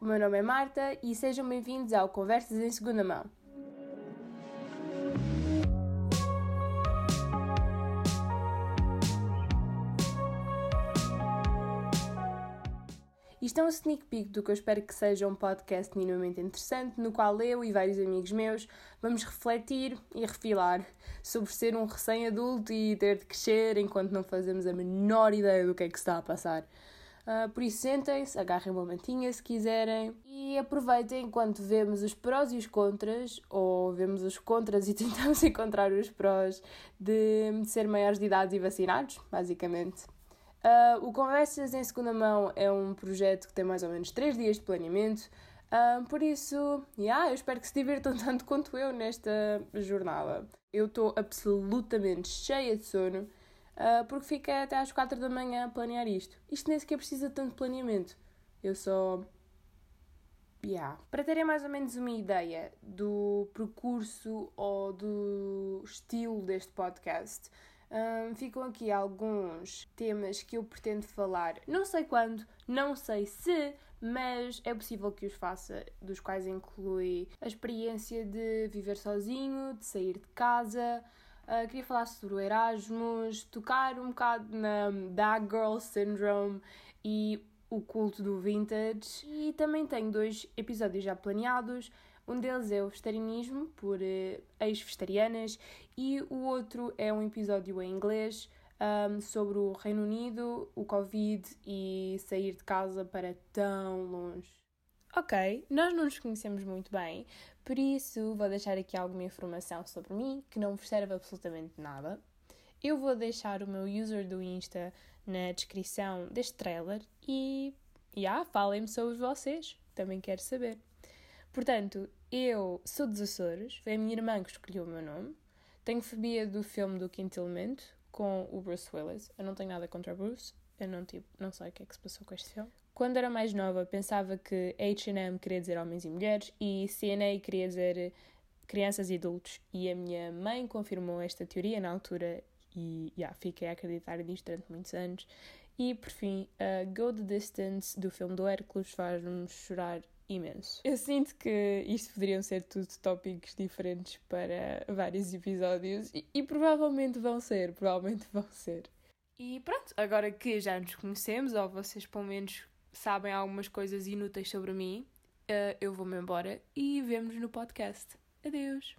o meu nome é Marta e sejam bem-vindos ao Conversas em Segunda Mão. Isto é um sneak peek do que eu espero que seja um podcast minimamente interessante, no qual eu e vários amigos meus vamos refletir e refilar sobre ser um recém-adulto e ter de crescer enquanto não fazemos a menor ideia do que é que está a passar. Uh, por isso, sentem-se, agarrem uma mantinha se quiserem e aproveitem enquanto vemos os prós e os contras, ou vemos os contras e tentamos encontrar os prós de ser maiores de idade e vacinados, basicamente. Uh, o Conversas em Segunda Mão é um projeto que tem mais ou menos 3 dias de planeamento, uh, por isso, yeah, eu espero que se divirtam tanto quanto eu nesta jornada. Eu estou absolutamente cheia de sono, uh, porque fiquei até às 4 da manhã a planear isto. Isto nem sequer precisa tanto de planeamento. Eu só. Yeah. Para terem mais ou menos uma ideia do percurso ou do estilo deste podcast, um, ficam aqui alguns temas que eu pretendo falar. Não sei quando, não sei se, mas é possível que os faça, dos quais inclui a experiência de viver sozinho, de sair de casa. Uh, queria falar sobre o Erasmus, tocar um bocado na That Girl Syndrome e o culto do vintage. E também tenho dois episódios já planeados um deles é o vegetarianismo, por uh, ex-vegetarianas, e o outro é um episódio em inglês um, sobre o Reino Unido, o Covid e sair de casa para tão longe. Ok, nós não nos conhecemos muito bem, por isso vou deixar aqui alguma informação sobre mim que não vos serve absolutamente nada. Eu vou deixar o meu user do Insta na descrição deste trailer e, yeah, falem-me sobre vocês, também quero saber. Portanto, eu sou dos Açores, foi a minha irmã que escolheu o meu nome. Tenho fobia do filme do Quinto Elemento com o Bruce Willis. Eu não tenho nada contra Bruce, eu não, tipo, não sei o que é que se passou com este filme. Quando era mais nova, pensava que H&M queria dizer homens e mulheres e CNA queria dizer crianças e adultos. E a minha mãe confirmou esta teoria na altura e yeah, fiquei a acreditar nisto durante muitos anos. E por fim, uh, Go the Distance do filme do Hércules faz-me chorar imenso. Eu sinto que isto poderiam ser tudo tópicos diferentes para vários episódios e, e provavelmente vão ser, provavelmente vão ser. E pronto, agora que já nos conhecemos, ou vocês pelo menos sabem algumas coisas inúteis sobre mim, uh, eu vou-me embora e vemos no podcast. Adeus!